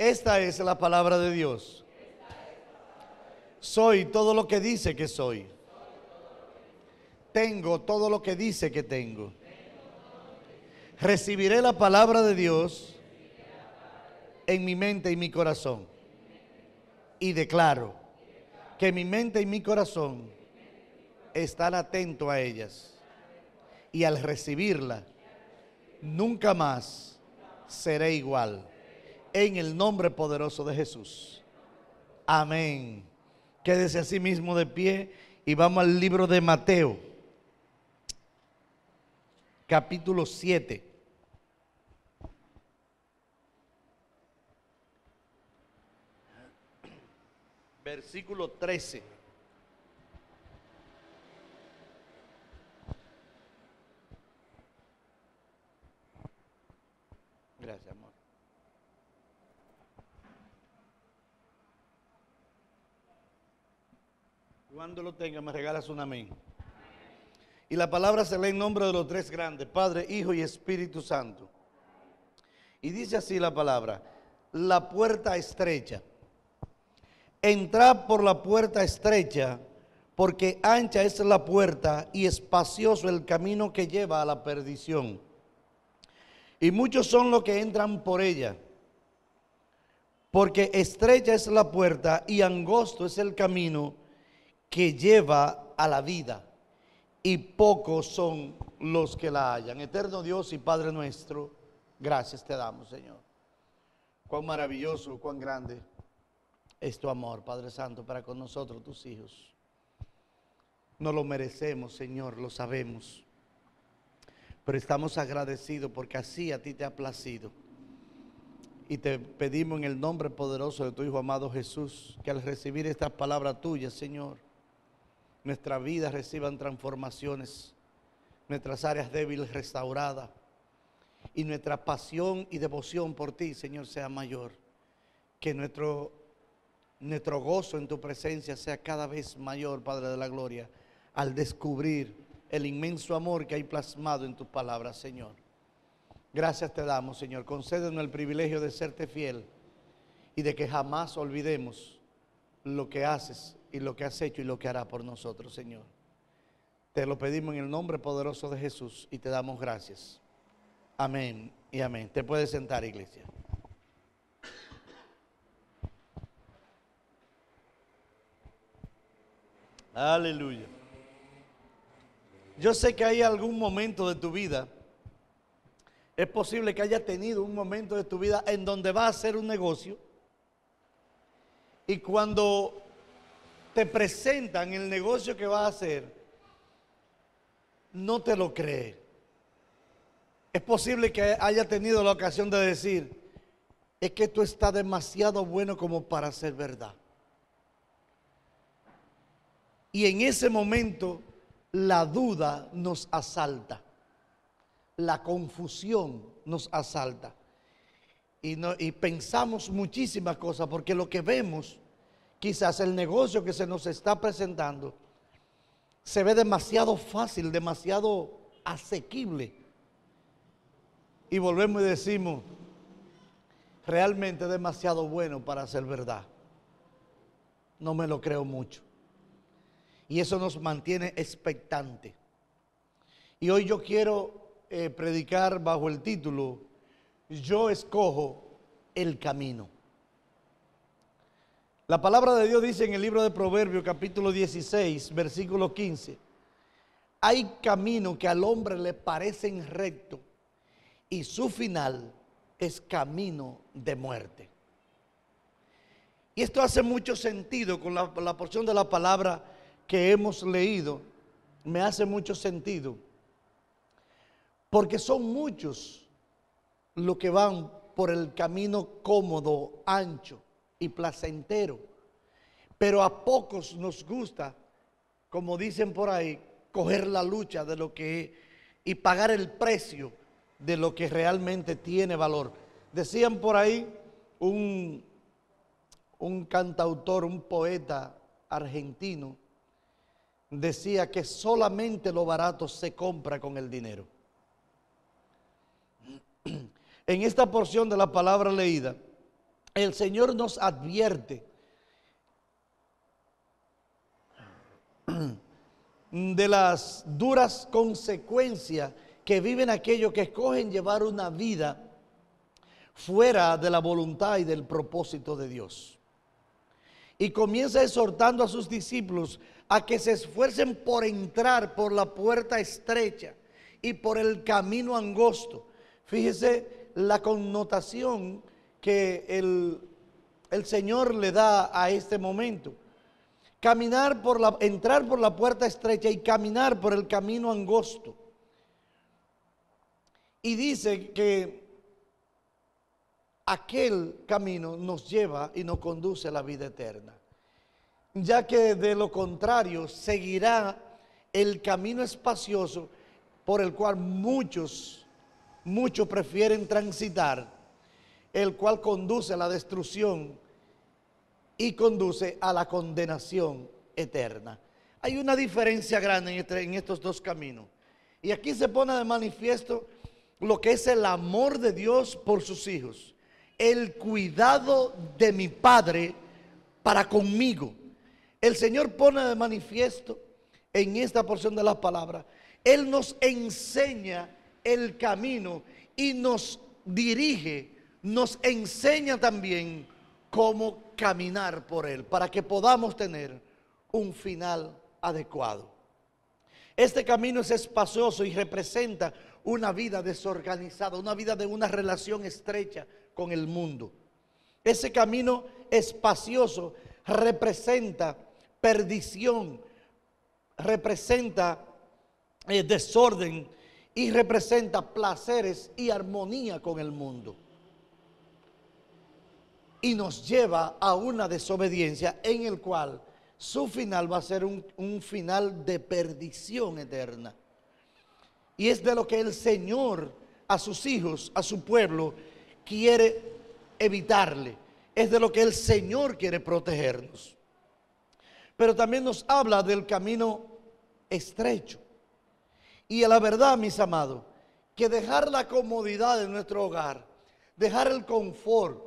Esta es la palabra de Dios. Soy todo lo que dice que soy. Tengo todo lo que dice que tengo. Recibiré la palabra de Dios en mi mente y mi corazón. Y declaro que mi mente y mi corazón están atentos a ellas. Y al recibirla, nunca más seré igual. En el nombre poderoso de Jesús. Amén. Quédese así mismo de pie y vamos al libro de Mateo, capítulo 7. Versículo 13. Gracias, amor. Cuando lo tenga, me regalas un amén. Y la palabra se lee en nombre de los tres grandes, Padre, Hijo y Espíritu Santo. Y dice así la palabra, la puerta estrecha. Entrad por la puerta estrecha, porque ancha es la puerta y espacioso el camino que lleva a la perdición. Y muchos son los que entran por ella, porque estrecha es la puerta y angosto es el camino que lleva a la vida, y pocos son los que la hallan. Eterno Dios y Padre nuestro, gracias te damos, Señor. Cuán maravilloso, cuán grande es tu amor, Padre Santo, para con nosotros, tus hijos. No lo merecemos, Señor, lo sabemos. Pero estamos agradecidos porque así a ti te ha placido. Y te pedimos en el nombre poderoso de tu Hijo amado Jesús, que al recibir estas palabras tuyas, Señor, nuestra vida reciban transformaciones, nuestras áreas débiles restauradas y nuestra pasión y devoción por ti, Señor, sea mayor. Que nuestro, nuestro gozo en tu presencia sea cada vez mayor, Padre de la Gloria, al descubrir el inmenso amor que hay plasmado en tus palabras, Señor. Gracias te damos, Señor. Concédenos el privilegio de serte fiel y de que jamás olvidemos lo que haces y lo que has hecho y lo que hará por nosotros, Señor. Te lo pedimos en el nombre poderoso de Jesús y te damos gracias. Amén y amén. Te puedes sentar, iglesia. Aleluya. Yo sé que hay algún momento de tu vida, es posible que haya tenido un momento de tu vida en donde vas a hacer un negocio y cuando te presentan el negocio que vas a hacer, no te lo cree. Es posible que haya tenido la ocasión de decir, es que esto está demasiado bueno como para ser verdad. Y en ese momento la duda nos asalta, la confusión nos asalta. Y, no, y pensamos muchísimas cosas porque lo que vemos, quizás el negocio que se nos está presentando, se ve demasiado fácil, demasiado asequible. Y volvemos y decimos, realmente demasiado bueno para ser verdad. No me lo creo mucho. Y eso nos mantiene expectante. Y hoy yo quiero eh, predicar bajo el título, yo escojo el camino. La palabra de Dios dice en el libro de Proverbios capítulo 16, versículo 15, hay camino que al hombre le parecen recto y su final es camino de muerte. Y esto hace mucho sentido con la, la porción de la palabra que hemos leído, me hace mucho sentido, porque son muchos los que van por el camino cómodo, ancho y placentero, pero a pocos nos gusta, como dicen por ahí, coger la lucha de lo que y pagar el precio de lo que realmente tiene valor. Decían por ahí un, un cantautor, un poeta argentino, decía que solamente lo barato se compra con el dinero. En esta porción de la palabra leída, el Señor nos advierte de las duras consecuencias que viven aquellos que escogen llevar una vida fuera de la voluntad y del propósito de Dios. Y comienza exhortando a sus discípulos a que se esfuercen por entrar por la puerta estrecha y por el camino angosto. Fíjese la connotación que el, el Señor le da a este momento. Caminar por la, entrar por la puerta estrecha y caminar por el camino angosto. Y dice que aquel camino nos lleva y nos conduce a la vida eterna. Ya que de lo contrario seguirá el camino espacioso por el cual muchos, muchos prefieren transitar, el cual conduce a la destrucción y conduce a la condenación eterna. Hay una diferencia grande en, en estos dos caminos. Y aquí se pone de manifiesto lo que es el amor de Dios por sus hijos, el cuidado de mi Padre para conmigo. El Señor pone de manifiesto en esta porción de la palabra, Él nos enseña el camino y nos dirige, nos enseña también cómo caminar por Él, para que podamos tener un final adecuado. Este camino es espacioso y representa una vida desorganizada, una vida de una relación estrecha con el mundo. Ese camino espacioso representa perdición, representa eh, desorden y representa placeres y armonía con el mundo. Y nos lleva a una desobediencia en el cual su final va a ser un, un final de perdición eterna. Y es de lo que el Señor a sus hijos, a su pueblo, quiere evitarle. Es de lo que el Señor quiere protegernos. Pero también nos habla del camino estrecho. Y a la verdad, mis amados, que dejar la comodidad de nuestro hogar, dejar el confort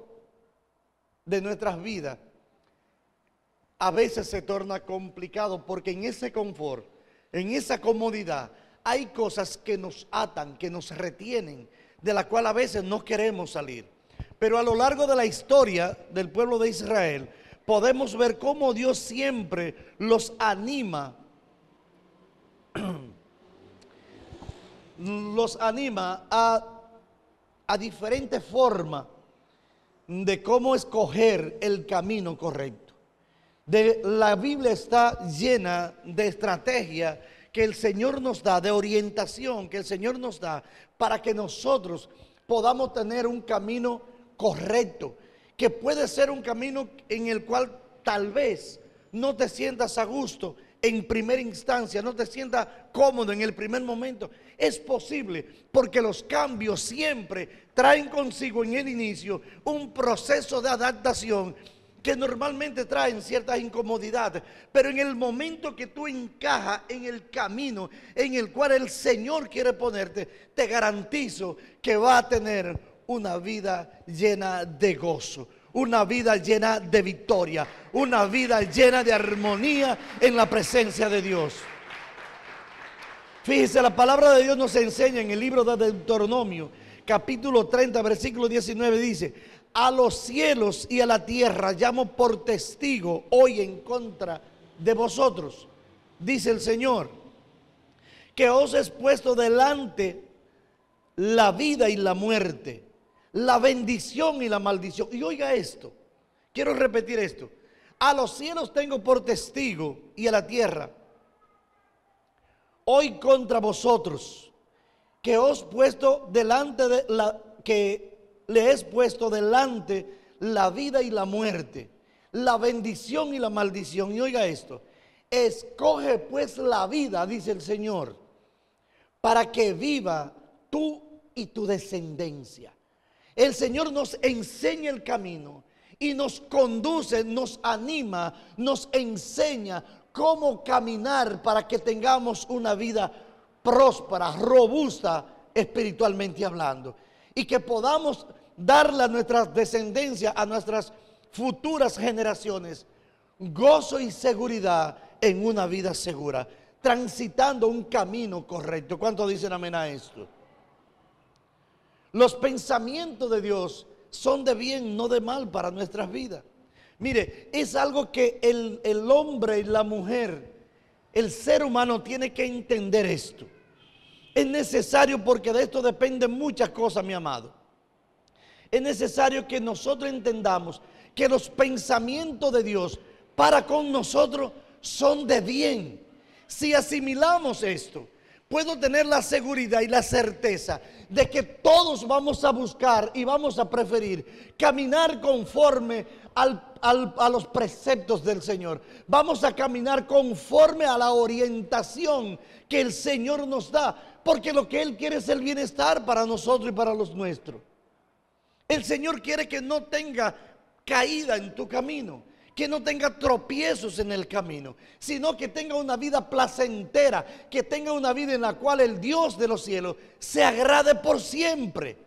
de nuestras vidas, a veces se torna complicado porque en ese confort, en esa comodidad, hay cosas que nos atan, que nos retienen, de la cual a veces no queremos salir. Pero a lo largo de la historia del pueblo de Israel, podemos ver cómo Dios siempre los anima, los anima a, a diferentes formas de cómo escoger el camino correcto. De, la Biblia está llena de estrategia que el Señor nos da, de orientación que el Señor nos da para que nosotros podamos tener un camino correcto, que puede ser un camino en el cual tal vez no te sientas a gusto en primera instancia, no te sientas cómodo en el primer momento. Es posible porque los cambios siempre traen consigo en el inicio un proceso de adaptación que normalmente traen ciertas incomodidades, pero en el momento que tú encajas en el camino en el cual el Señor quiere ponerte, te garantizo que va a tener una vida llena de gozo, una vida llena de victoria, una vida llena de armonía en la presencia de Dios. Fíjese, la palabra de Dios nos enseña en el libro de Deuteronomio, capítulo 30, versículo 19, dice, a los cielos y a la tierra llamo por testigo hoy en contra de vosotros, dice el Señor, que os he puesto delante la vida y la muerte, la bendición y la maldición. Y oiga esto, quiero repetir esto, a los cielos tengo por testigo y a la tierra, hoy contra vosotros, que os puesto delante de la que le es puesto delante la vida y la muerte, la bendición y la maldición. Y oiga esto, escoge pues la vida, dice el Señor, para que viva tú y tu descendencia. El Señor nos enseña el camino y nos conduce, nos anima, nos enseña cómo caminar para que tengamos una vida próspera, robusta espiritualmente hablando y que podamos darle a nuestra descendencia, a nuestras futuras generaciones, gozo y seguridad en una vida segura, transitando un camino correcto. ¿Cuánto dicen amén a esto? Los pensamientos de Dios son de bien, no de mal para nuestras vidas. Mire, es algo que el, el hombre y la mujer, el ser humano tiene que entender esto. Es necesario porque de esto dependen muchas cosas, mi amado. Es necesario que nosotros entendamos que los pensamientos de Dios para con nosotros son de bien. Si asimilamos esto, puedo tener la seguridad y la certeza de que todos vamos a buscar y vamos a preferir caminar conforme a los preceptos del Señor. Vamos a caminar conforme a la orientación que el Señor nos da, porque lo que Él quiere es el bienestar para nosotros y para los nuestros. El Señor quiere que no tenga caída en tu camino que no tenga tropiezos en el camino, sino que tenga una vida placentera, que tenga una vida en la cual el Dios de los cielos se agrade por siempre.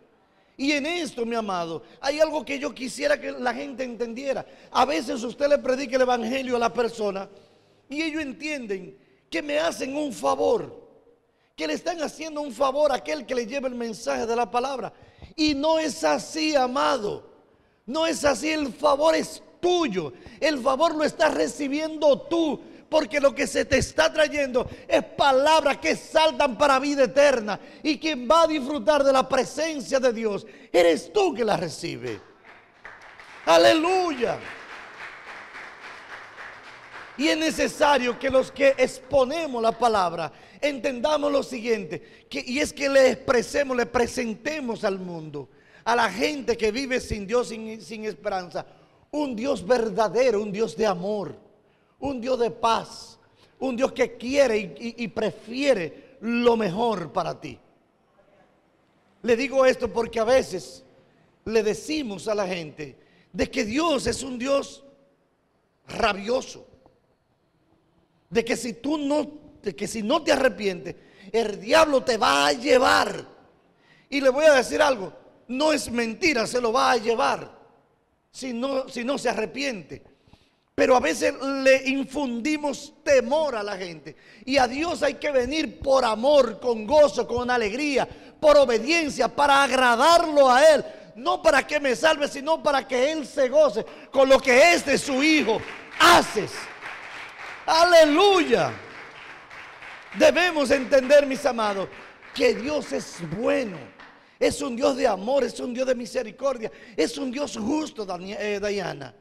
Y en esto, mi amado, hay algo que yo quisiera que la gente entendiera. A veces usted le predica el Evangelio a la persona y ellos entienden que me hacen un favor, que le están haciendo un favor a aquel que le lleva el mensaje de la palabra. Y no es así, amado. No es así, el favor es El favor lo estás recibiendo tú. Porque lo que se te está trayendo es palabras que saltan para vida eterna. Y quien va a disfrutar de la presencia de Dios, eres tú que la recibe. Aleluya. Y es necesario que los que exponemos la palabra entendamos lo siguiente, y es que le expresemos, le presentemos al mundo, a la gente que vive sin Dios, sin esperanza, un Dios verdadero, un Dios de amor, un Dios de paz, un Dios que quiere y, prefiere lo mejor para ti. Le digo esto porque a veces le decimos a la gente de que Dios es un Dios rabioso, de que si tú no, de que si no te arrepientes, el diablo te va a llevar. Y le voy a decir algo, no es mentira, se lo va a llevar si no, si no se arrepiente. Pero a veces le infundimos temor a la gente. Y a Dios hay que venir por amor, con gozo, con alegría, por obediencia, para agradarlo a Él. No para que me salve, sino para que Él se goce con lo que es de su Hijo. Haces. Aleluya. Debemos entender, mis amados, que Dios es bueno es un Dios de amor, es un Dios de misericordia, es un Dios justo, eh, Diana.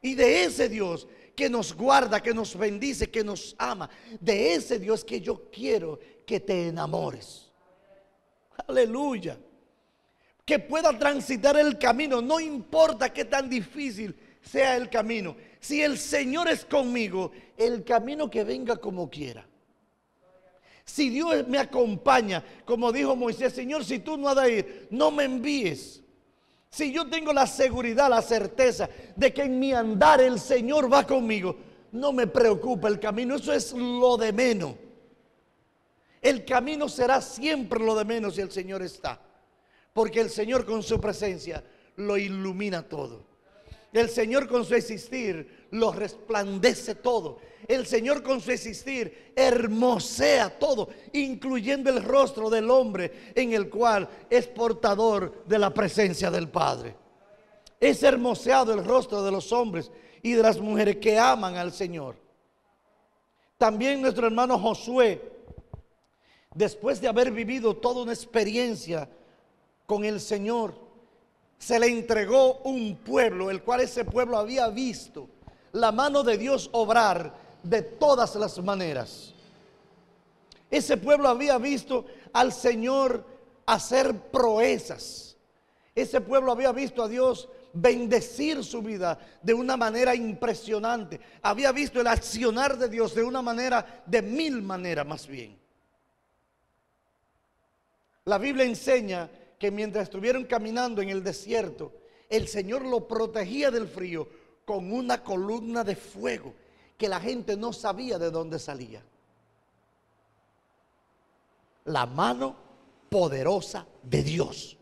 Y de ese Dios que nos guarda, que nos bendice, que nos ama, de ese Dios que yo quiero que te enamores. Aleluya. Que pueda transitar el camino, no importa qué tan difícil sea el camino. Si el Señor es conmigo, el camino que venga como quiera. Si Dios me acompaña, como dijo Moisés, Señor, si tú no has de ir, no me envíes. Si yo tengo la seguridad, la certeza de que en mi andar el Señor va conmigo, no me preocupa el camino, eso es lo de menos. El camino será siempre lo de menos si el Señor está, porque el Señor con su presencia lo ilumina todo. El Señor con su existir lo resplandece todo. El Señor con su existir hermosea todo, incluyendo el rostro del hombre en el cual es portador de la presencia del Padre. Es hermoseado el rostro de los hombres y de las mujeres que aman al Señor. También nuestro hermano Josué, después de haber vivido toda una experiencia con el Señor, se le entregó un pueblo, el cual ese pueblo había visto la mano de Dios obrar de todas las maneras. Ese pueblo había visto al Señor hacer proezas. Ese pueblo había visto a Dios bendecir su vida de una manera impresionante. Había visto el accionar de Dios de una manera, de mil maneras más bien. La Biblia enseña que mientras estuvieron caminando en el desierto, el Señor lo protegía del frío con una columna de fuego que la gente no sabía de dónde salía. La mano poderosa de Dios.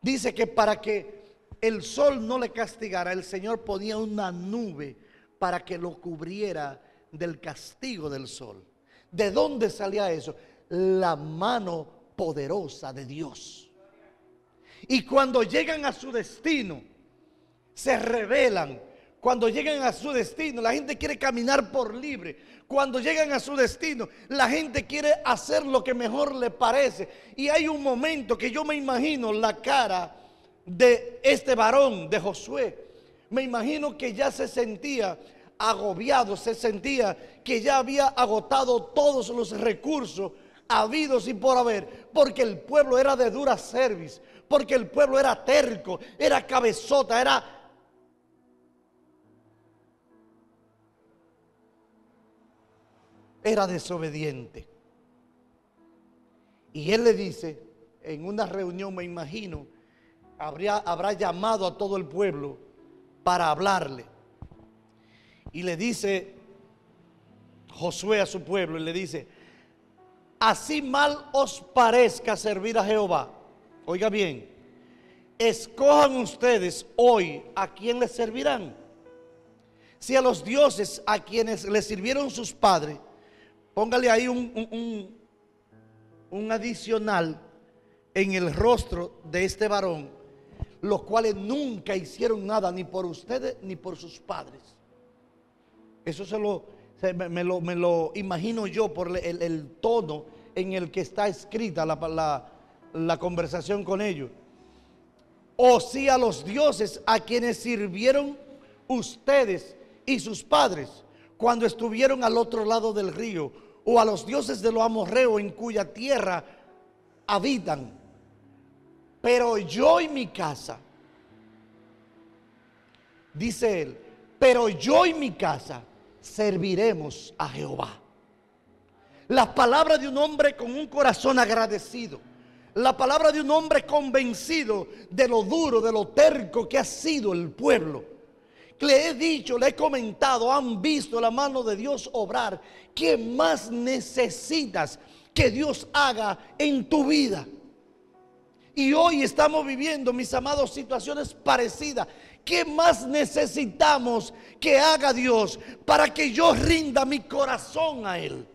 dice que para que el sol no le castigara, el Señor ponía una nube para que lo cubriera del castigo del sol. ¿De dónde salía eso? La mano poderosa de Dios. Y cuando llegan a su destino, se revelan. Cuando llegan a su destino, la gente quiere caminar por libre. Cuando llegan a su destino, la gente quiere hacer lo que mejor le parece. Y hay un momento que yo me imagino la cara de este varón, de Josué. Me imagino que ya se sentía agobiado, se sentía que ya había agotado todos los recursos habidos y por haber, porque el pueblo era de dura service, porque el pueblo era terco, era cabezota, era... Era desobediente. Y él le dice, en una reunión me imagino, habría, habrá llamado a todo el pueblo para hablarle. Y le dice Josué a su pueblo y le dice, así mal os parezca servir a Jehová. Oiga bien, escojan ustedes hoy a quién les servirán. Si a los dioses a quienes les sirvieron sus padres, póngale ahí un, un, adicional en el rostro de este varón, los cuales nunca hicieron nada ni por ustedes ni por sus padres. Eso se lo, me, lo, me lo imagino yo por el, tono en el que está escrita la, la conversación con ellos. O si a los dioses a quienes sirvieron ustedes y sus padres cuando estuvieron al otro lado del río, o a los dioses de los amorreos en cuya tierra habitan. Pero yo y mi casa, dice él, pero yo y mi casa serviremos a Jehová. Las palabras de un hombre con un corazón agradecido. La palabra de un hombre convencido de lo duro, de lo terco que ha sido el pueblo. Le he dicho, le he comentado, han visto la mano de Dios obrar. ¿Qué más necesitas que Dios haga en tu vida? Y hoy estamos viviendo, mis amados, situaciones parecidas. ¿Qué más necesitamos que haga Dios para que yo rinda mi corazón a Él?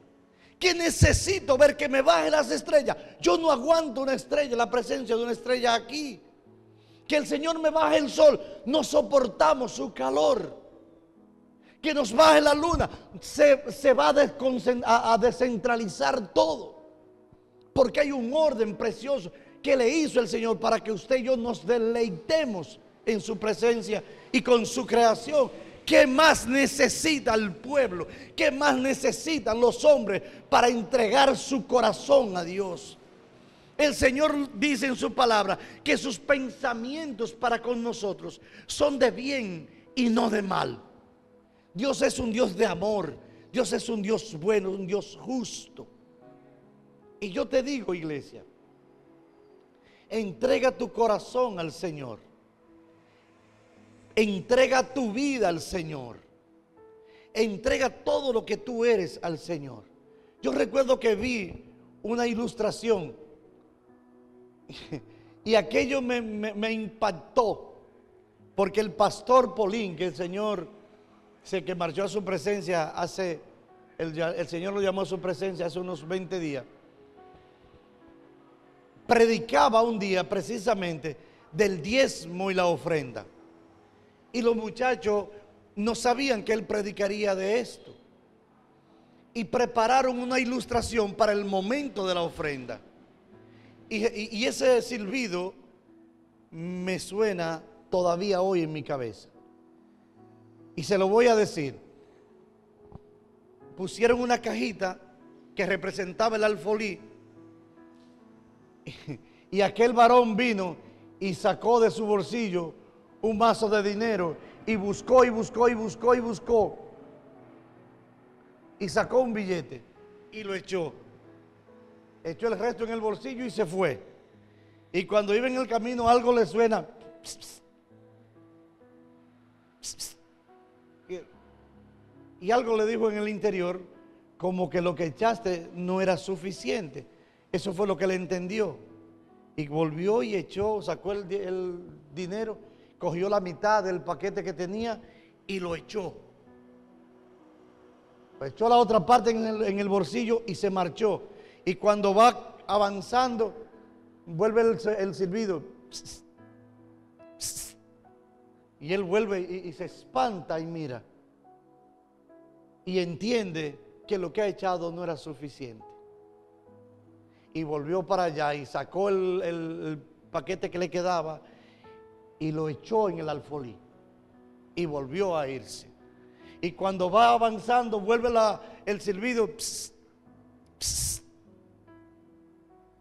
¿Qué necesito ver que me baje las estrellas? Yo no aguanto una estrella, la presencia de una estrella aquí. Que el Señor me baje el sol. No soportamos su calor. Que nos baje la luna. Se, va a, a descentralizar todo. Porque hay un orden precioso que le hizo el Señor para que usted y yo nos deleitemos en su presencia y con su creación. ¿Qué más necesita el pueblo? ¿Qué más necesitan los hombres para entregar su corazón a Dios? El Señor dice en su palabra que sus pensamientos para con nosotros son de bien y no de mal. Dios es un Dios de amor. Dios es un Dios bueno, un Dios justo. Y yo te digo, iglesia, entrega tu corazón al Señor. Entrega tu vida al Señor. Entrega todo lo que tú eres al Señor. Yo recuerdo que vi una ilustración y aquello me, impactó porque el pastor Polín, que el Señor se que marchó a su presencia hace, el, el Señor lo llamó a su presencia hace unos 20 días, predicaba un día precisamente del diezmo y la ofrenda. Y los muchachos no sabían que él predicaría de esto. Y prepararon una ilustración para el momento de la ofrenda. Y, ese silbido me suena todavía hoy en mi cabeza. Y se lo voy a decir. Pusieron una cajita que representaba el alfolí. Y aquel varón vino y sacó de su bolsillo un mazo de dinero y buscó y buscó y buscó y buscó. Y sacó un billete y lo echó. Echó el resto en el bolsillo y se fue. Y cuando iba en el camino algo le suena. y algo le dijo en el interior como que lo que echaste no era suficiente. Eso fue lo que le entendió. Y volvió y echó, sacó el, dinero, cogió la mitad del paquete que tenía y lo echó. echó la otra parte en el bolsillo y se marchó. Y cuando va avanzando, vuelve el, silbido. Y él vuelve y, se espanta y mira. Y entiende que lo que ha echado no era suficiente. Y volvió para allá y sacó el, paquete que le quedaba y lo echó en el alfolí. Y volvió a irse. Y cuando va avanzando, vuelve la, el silbido. Psst, psst,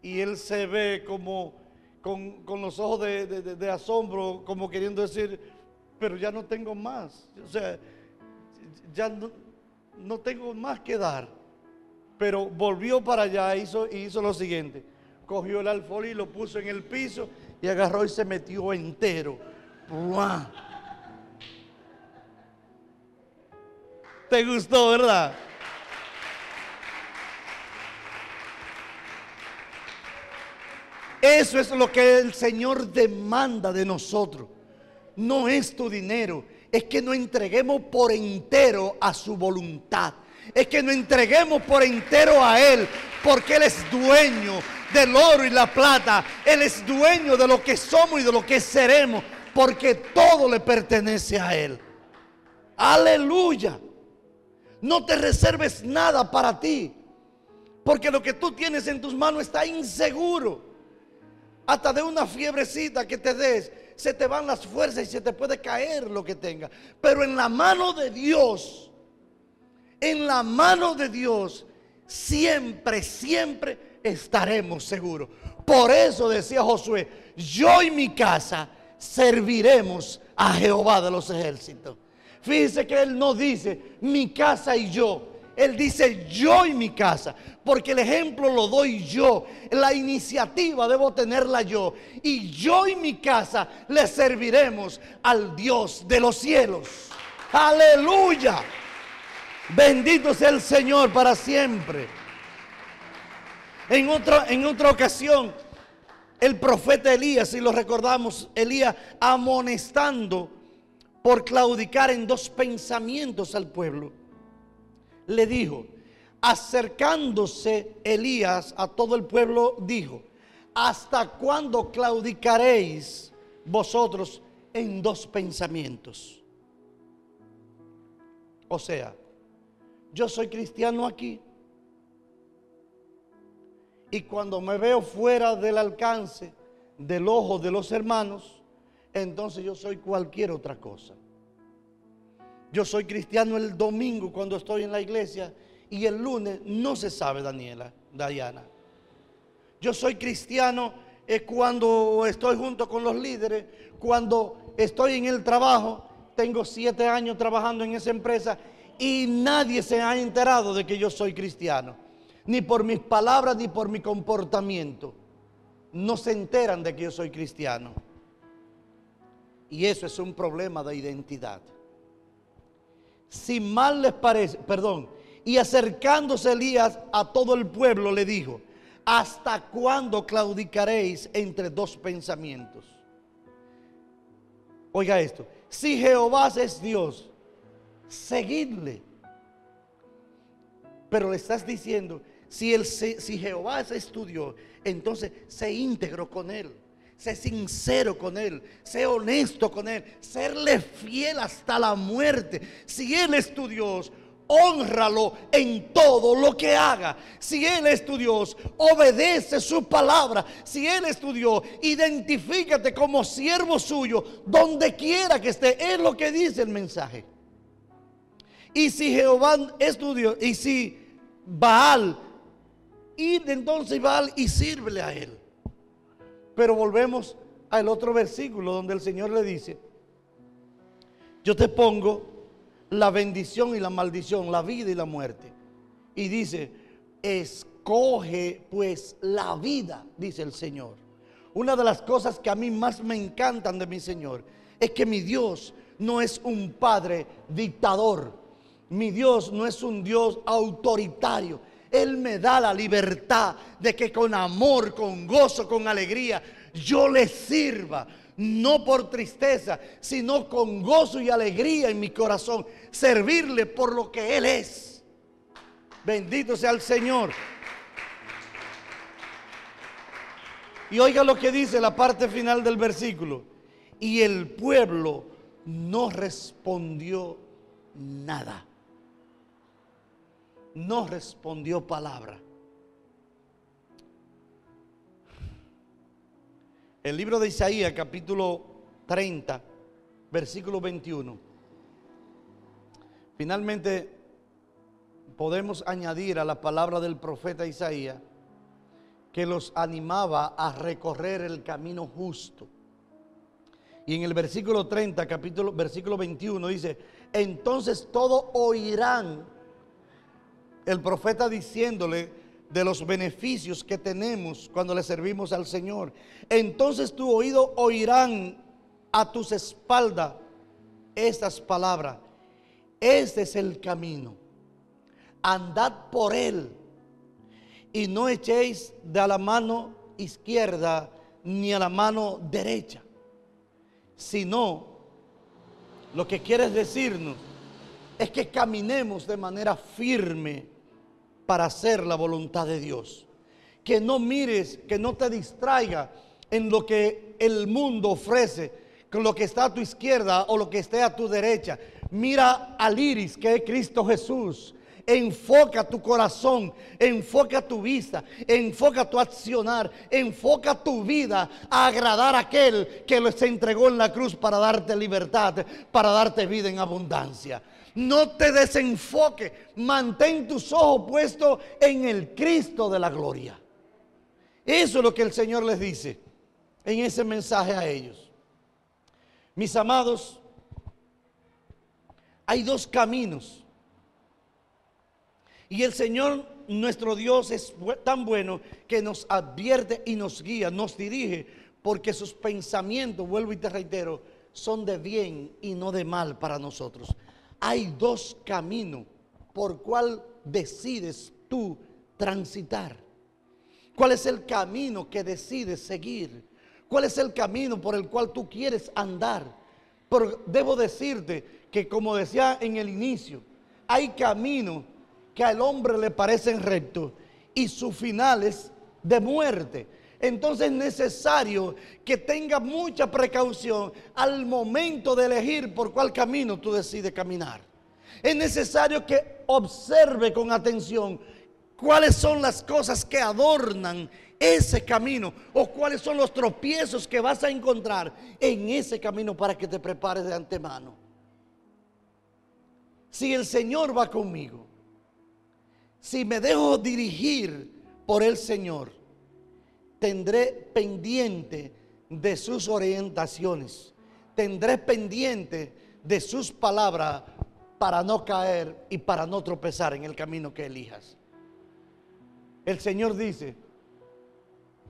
y él se ve como con, con los ojos de, asombro, como queriendo decir, pero ya no tengo más. O sea, ya no, no tengo más que dar. Pero volvió para allá e hizo, hizo lo siguiente. Cogió el alfolí, lo puso en el piso y agarró y se metió entero. ¡Buah! ¿Te gustó, verdad? Eso es lo que el Señor demanda de nosotros. No es tu dinero, es que no entreguemos por entero a su voluntad. Es que no entreguemos por entero a Él, porque Él es dueño del oro y la plata. Él es dueño de lo que somos y de lo que seremos, porque todo le pertenece a Él. Aleluya. No te reserves nada para ti, porque lo que tú tienes en tus manos está inseguro. Hasta de una fiebrecita que te des, se te van las fuerzas y se te puede caer lo que tenga. Pero en la mano de Dios, en la mano de Dios, siempre, siempre estaremos seguros. Por eso decía Josué, yo y mi casa serviremos a Jehová de los ejércitos. Fíjese que él no dice mi casa y yo. Él dice yo y mi casa, porque el ejemplo lo doy yo, la iniciativa debo tenerla yo, y yo y mi casa le serviremos al Dios de los cielos. Aleluya. Bendito sea el Señor para siempre. En otra, en otra ocasión, el profeta Elías, si lo recordamos, Elías amonestando por claudicar en dos pensamientos al pueblo le dijo, acercándose Elías a todo el pueblo, dijo, ¿hasta cuándo claudicaréis vosotros en dos pensamientos? O sea, yo soy cristiano aquí. Y cuando me veo fuera del alcance del ojo de los hermanos, entonces yo soy cualquier otra cosa. Yo soy cristiano el domingo cuando estoy en la iglesia y el lunes no se sabe, Daniela, Diana. Yo soy cristiano es cuando estoy junto con los líderes, cuando estoy en el trabajo, tengo siete años trabajando en esa empresa y nadie se ha enterado de que yo soy cristiano, ni por mis palabras ni por mi comportamiento. No se enteran de que yo soy cristiano. Y eso es un problema de identidad si mal les parece, perdón, y acercándose Elías a todo el pueblo le dijo, ¿hasta cuándo claudicaréis entre dos pensamientos? Oiga esto, si Jehová es Dios, seguidle. Pero le estás diciendo, si, Jehová es tu Dios, entonces sé íntegro con él sé sincero con Él, sé honesto con Él, serle fiel hasta la muerte. Si Él es tu Dios, honralo en todo lo que haga. Si Él es tu Dios, obedece su palabra. Si Él es tu Dios, identifícate como siervo suyo donde quiera que esté. Es lo que dice el mensaje. Y si Jehová es tu Dios, y si Baal, ir entonces Baal y sírvele a Él. Pero volvemos al otro versículo donde el Señor le dice, yo te pongo la bendición y la maldición, la vida y la muerte. Y dice, escoge pues la vida, dice el Señor. Una de las cosas que a mí más me encantan de mi Señor es que mi Dios no es un padre dictador. Mi Dios no es un Dios autoritario. Él me da la libertad de que con amor, con gozo, con alegría, yo le sirva. No por tristeza, sino con gozo y alegría en mi corazón. Servirle por lo que Él es. Bendito sea el Señor. Y oiga lo que dice la parte final del versículo. Y el pueblo no respondió nada. No respondió palabra. El libro de Isaías, capítulo 30, versículo 21. Finalmente podemos añadir a la palabra del profeta Isaías que los animaba a recorrer el camino justo. Y en el versículo 30, capítulo, versículo 21 dice, entonces todos oirán el profeta diciéndole de los beneficios que tenemos cuando le servimos al Señor. Entonces tu oído oirán a tus espaldas estas palabras. Este es el camino. Andad por él y no echéis de la mano izquierda ni a la mano derecha, sino lo que quieres decirnos es que caminemos de manera firme para hacer la voluntad de Dios. Que no mires, que no te distraiga en lo que el mundo ofrece, con lo que está a tu izquierda o lo que esté a tu derecha. Mira al iris que es Cristo Jesús enfoca tu corazón, enfoca tu vista, enfoca tu accionar, enfoca tu vida a agradar a aquel que se entregó en la cruz para darte libertad, para darte vida en abundancia. No te desenfoque, mantén tus ojos puestos en el Cristo de la gloria. Eso es lo que el Señor les dice en ese mensaje a ellos. Mis amados, hay dos caminos y el Señor nuestro Dios es tan bueno que nos advierte y nos guía, nos dirige, porque sus pensamientos, vuelvo y te reitero, son de bien y no de mal para nosotros. Hay dos caminos por cual decides tú transitar. ¿Cuál es el camino que decides seguir? ¿Cuál es el camino por el cual tú quieres andar? Pero debo decirte que como decía en el inicio, hay caminos que al hombre le parecen rectos y su final es de muerte. Entonces es necesario que tenga mucha precaución al momento de elegir por cuál camino tú decides caminar. Es necesario que observe con atención cuáles son las cosas que adornan ese camino o cuáles son los tropiezos que vas a encontrar en ese camino para que te prepares de antemano. Si el Señor va conmigo, si me dejo dirigir por el Señor, tendré pendiente de sus orientaciones, tendré pendiente de sus palabras para no caer y para no tropezar en el camino que elijas. El Señor dice,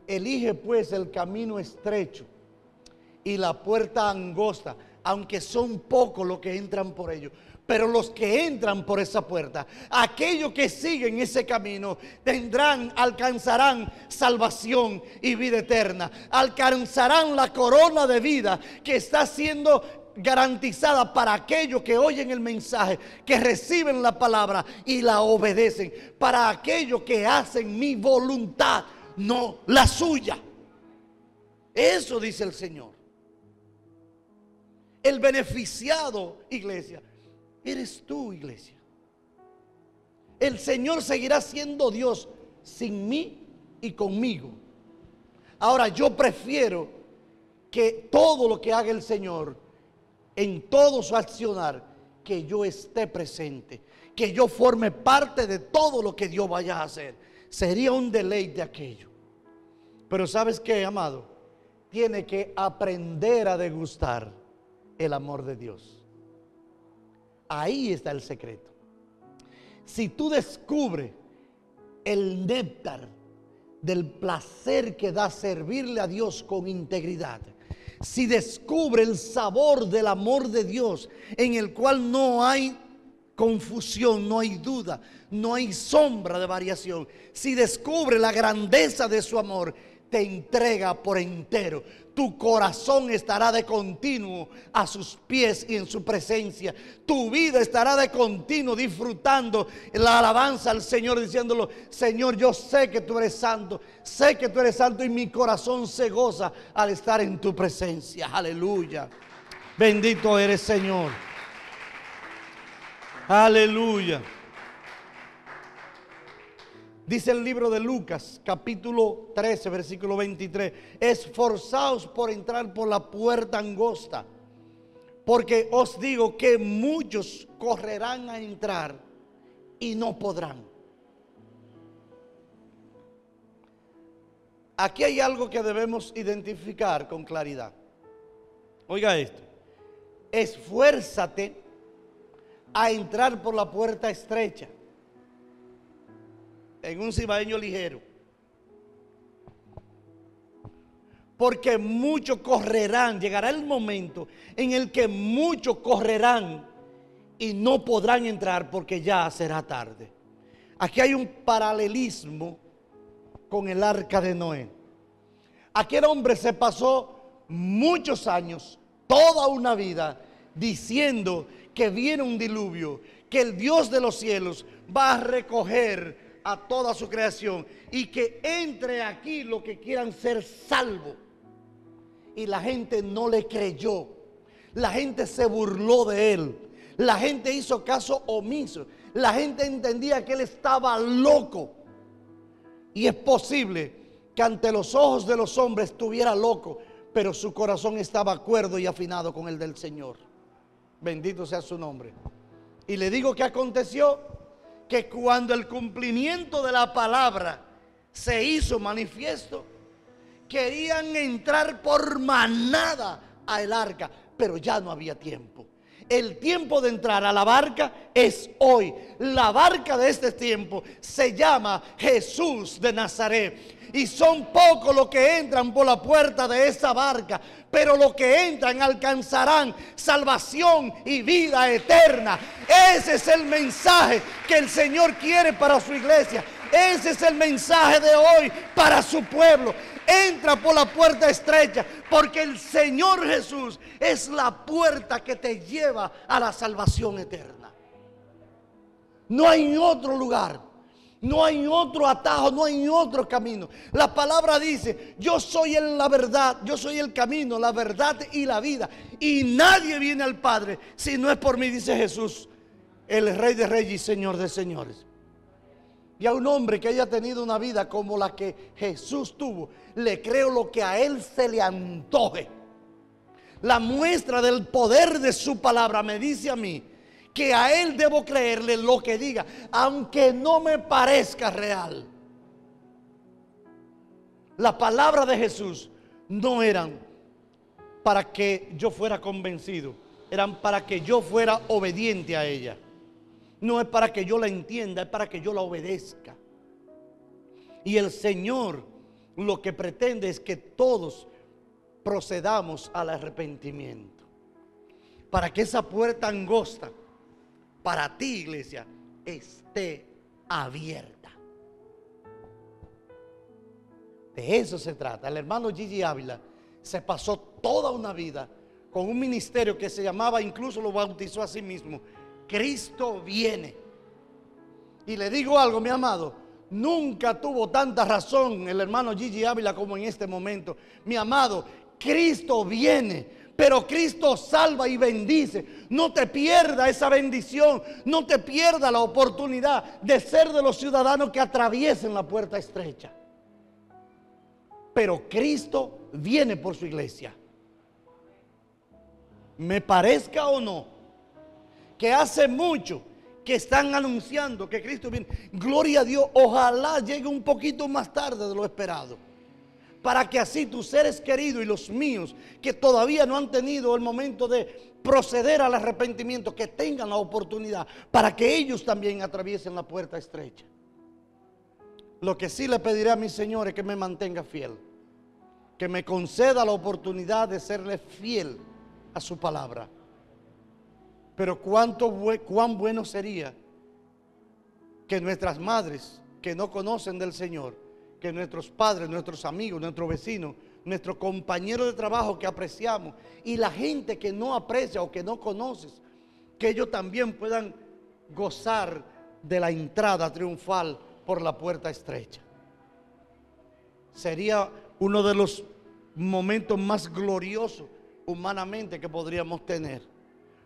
elige pues el camino estrecho y la puerta angosta, aunque son pocos los que entran por ello. Pero los que entran por esa puerta, aquellos que siguen ese camino, tendrán, alcanzarán salvación y vida eterna. Alcanzarán la corona de vida que está siendo garantizada para aquellos que oyen el mensaje, que reciben la palabra y la obedecen. Para aquellos que hacen mi voluntad, no la suya. Eso dice el Señor. El beneficiado, iglesia, eres tú, iglesia. El Señor seguirá siendo Dios sin mí y conmigo. Ahora yo prefiero que todo lo que haga el Señor, en todo su accionar, que yo esté presente, que yo forme parte de todo lo que Dios vaya a hacer. Sería un deleite aquello. Pero sabes qué, amado, tiene que aprender a degustar el amor de Dios. Ahí está el secreto. Si tú descubres el néctar del placer que da servirle a Dios con integridad, si descubre el sabor del amor de Dios en el cual no hay confusión, no hay duda, no hay sombra de variación. Si descubre la grandeza de su amor, te entrega por entero. Tu corazón estará de continuo a sus pies y en su presencia. Tu vida estará de continuo disfrutando la alabanza al Señor, diciéndolo, Señor, yo sé que tú eres santo, sé que tú eres santo y mi corazón se goza al estar en tu presencia. Aleluya. Bendito eres, Señor. Aleluya. Dice el libro de Lucas, capítulo 13, versículo 23. Esforzaos por entrar por la puerta angosta, porque os digo que muchos correrán a entrar y no podrán. Aquí hay algo que debemos identificar con claridad. Oiga esto. Esfuérzate a entrar por la puerta estrecha en un cibaeño ligero. Porque muchos correrán, llegará el momento en el que muchos correrán y no podrán entrar porque ya será tarde. Aquí hay un paralelismo con el arca de Noé. Aquel hombre se pasó muchos años, toda una vida, diciendo que viene un diluvio, que el Dios de los cielos va a recoger a toda su creación y que entre aquí lo que quieran ser salvo. Y la gente no le creyó. La gente se burló de él. La gente hizo caso omiso. La gente entendía que él estaba loco. Y es posible que ante los ojos de los hombres estuviera loco, pero su corazón estaba acuerdo y afinado con el del Señor. Bendito sea su nombre. Y le digo que aconteció que cuando el cumplimiento de la palabra se hizo manifiesto, querían entrar por manada al arca, pero ya no había tiempo. El tiempo de entrar a la barca es hoy. La barca de este tiempo se llama Jesús de Nazaret. Y son pocos los que entran por la puerta de esa barca. Pero los que entran alcanzarán salvación y vida eterna. Ese es el mensaje que el Señor quiere para su iglesia. Ese es el mensaje de hoy para su pueblo. Entra por la puerta estrecha, porque el Señor Jesús es la puerta que te lleva a la salvación eterna. No hay otro lugar. No hay otro atajo, no hay otro camino. La palabra dice, yo soy la verdad, yo soy el camino, la verdad y la vida. Y nadie viene al Padre si no es por mí, dice Jesús, el Rey de Reyes y Señor de Señores. Y a un hombre que haya tenido una vida como la que Jesús tuvo, le creo lo que a él se le antoje. La muestra del poder de su palabra me dice a mí que a Él debo creerle lo que diga, aunque no me parezca real. La palabra de Jesús no eran para que yo fuera convencido, eran para que yo fuera obediente a ella. No es para que yo la entienda, es para que yo la obedezca. Y el Señor lo que pretende es que todos procedamos al arrepentimiento. Para que esa puerta angosta para ti, iglesia, esté abierta. De eso se trata. El hermano Gigi Ávila se pasó toda una vida con un ministerio que se llamaba, incluso lo bautizó a sí mismo, Cristo viene. Y le digo algo, mi amado, nunca tuvo tanta razón el hermano Gigi Ávila como en este momento. Mi amado, Cristo viene pero Cristo salva y bendice. No te pierda esa bendición, no te pierda la oportunidad de ser de los ciudadanos que atraviesen la puerta estrecha. Pero Cristo viene por su iglesia. Me parezca o no, que hace mucho que están anunciando que Cristo viene. Gloria a Dios, ojalá llegue un poquito más tarde de lo esperado para que así tus seres queridos y los míos, que todavía no han tenido el momento de proceder al arrepentimiento, que tengan la oportunidad, para que ellos también atraviesen la puerta estrecha. Lo que sí le pediré a mi Señor es que me mantenga fiel, que me conceda la oportunidad de serle fiel a su palabra. Pero cuánto cuán bueno sería que nuestras madres que no conocen del Señor, que nuestros padres, nuestros amigos, nuestros vecinos, nuestros compañeros de trabajo que apreciamos y la gente que no aprecia o que no conoces, que ellos también puedan gozar de la entrada triunfal por la puerta estrecha. Sería uno de los momentos más gloriosos humanamente que podríamos tener.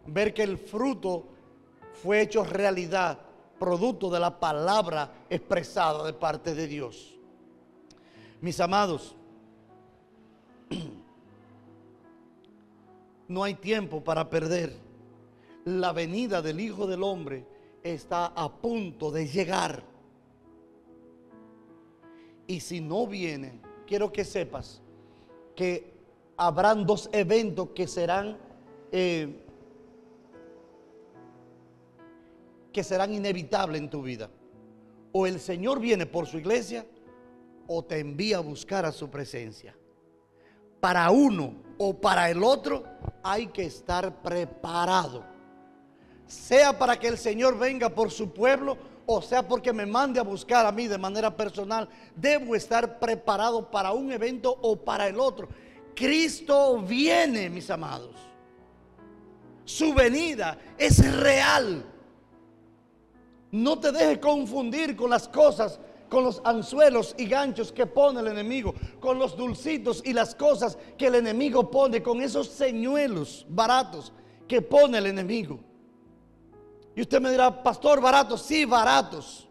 Ver que el fruto fue hecho realidad, producto de la palabra expresada de parte de Dios. Mis amados, no hay tiempo para perder. La venida del Hijo del Hombre está a punto de llegar. Y si no viene, quiero que sepas que habrán dos eventos que serán eh, que serán inevitables en tu vida. O el Señor viene por su iglesia o te envía a buscar a su presencia. Para uno o para el otro hay que estar preparado. Sea para que el Señor venga por su pueblo o sea porque me mande a buscar a mí de manera personal. Debo estar preparado para un evento o para el otro. Cristo viene, mis amados. Su venida es real. No te dejes confundir con las cosas, con los anzuelos y ganchos que pone el enemigo, con los dulcitos y las cosas que el enemigo pone, con esos señuelos baratos que pone el enemigo. Y usted me dirá, pastor, baratos, sí, baratos.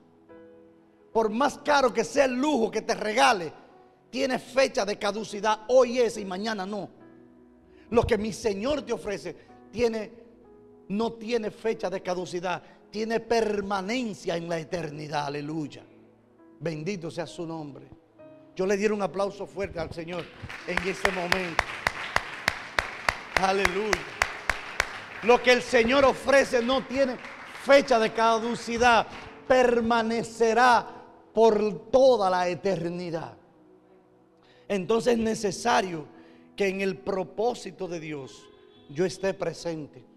Por más caro que sea el lujo que te regale, tiene fecha de caducidad, hoy es y mañana no. Lo que mi Señor te ofrece tiene, no tiene fecha de caducidad, tiene permanencia en la eternidad. Aleluya. Bendito sea su nombre. Yo le diera un aplauso fuerte al Señor en ese momento. Aleluya. Lo que el Señor ofrece no tiene fecha de caducidad. Permanecerá por toda la eternidad. Entonces es necesario que en el propósito de Dios yo esté presente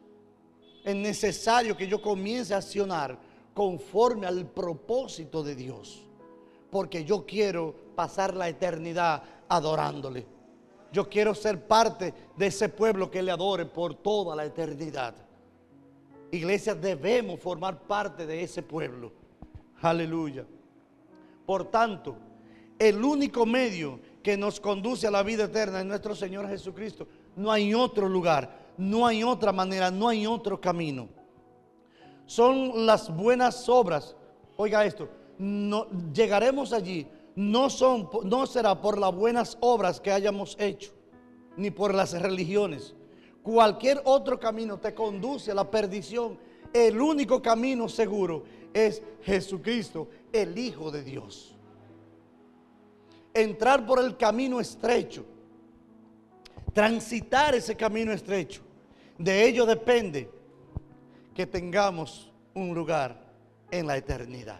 es necesario que yo comience a accionar conforme al propósito de Dios. Porque yo quiero pasar la eternidad adorándole. Yo quiero ser parte de ese pueblo que le adore por toda la eternidad. Iglesia, debemos formar parte de ese pueblo. Aleluya. Por tanto, el único medio que nos conduce a la vida eterna es nuestro Señor Jesucristo. No hay otro lugar no hay otra manera, no hay otro camino. Son las buenas obras. Oiga esto, no, llegaremos allí. No, son, no será por las buenas obras que hayamos hecho, ni por las religiones. Cualquier otro camino te conduce a la perdición. El único camino seguro es Jesucristo, el Hijo de Dios. Entrar por el camino estrecho transitar ese camino estrecho. De ello depende que tengamos un lugar en la eternidad.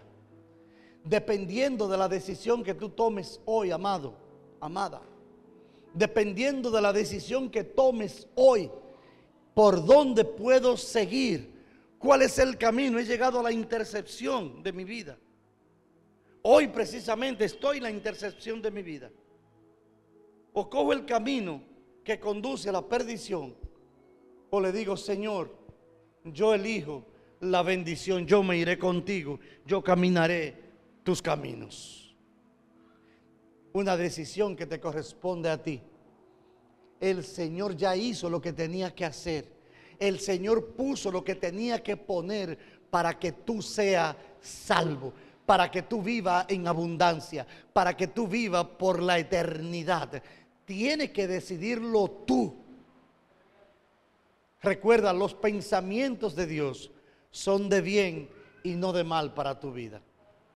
Dependiendo de la decisión que tú tomes hoy, amado, amada. Dependiendo de la decisión que tomes hoy, por dónde puedo seguir, cuál es el camino. He llegado a la intercepción de mi vida. Hoy precisamente estoy en la intercepción de mi vida. O cojo el camino que conduce a la perdición, o le digo, Señor, yo elijo la bendición, yo me iré contigo, yo caminaré tus caminos. Una decisión que te corresponde a ti. El Señor ya hizo lo que tenía que hacer. El Señor puso lo que tenía que poner para que tú seas salvo, para que tú vivas en abundancia, para que tú vivas por la eternidad. Tiene que decidirlo tú. Recuerda, los pensamientos de Dios son de bien y no de mal para tu vida.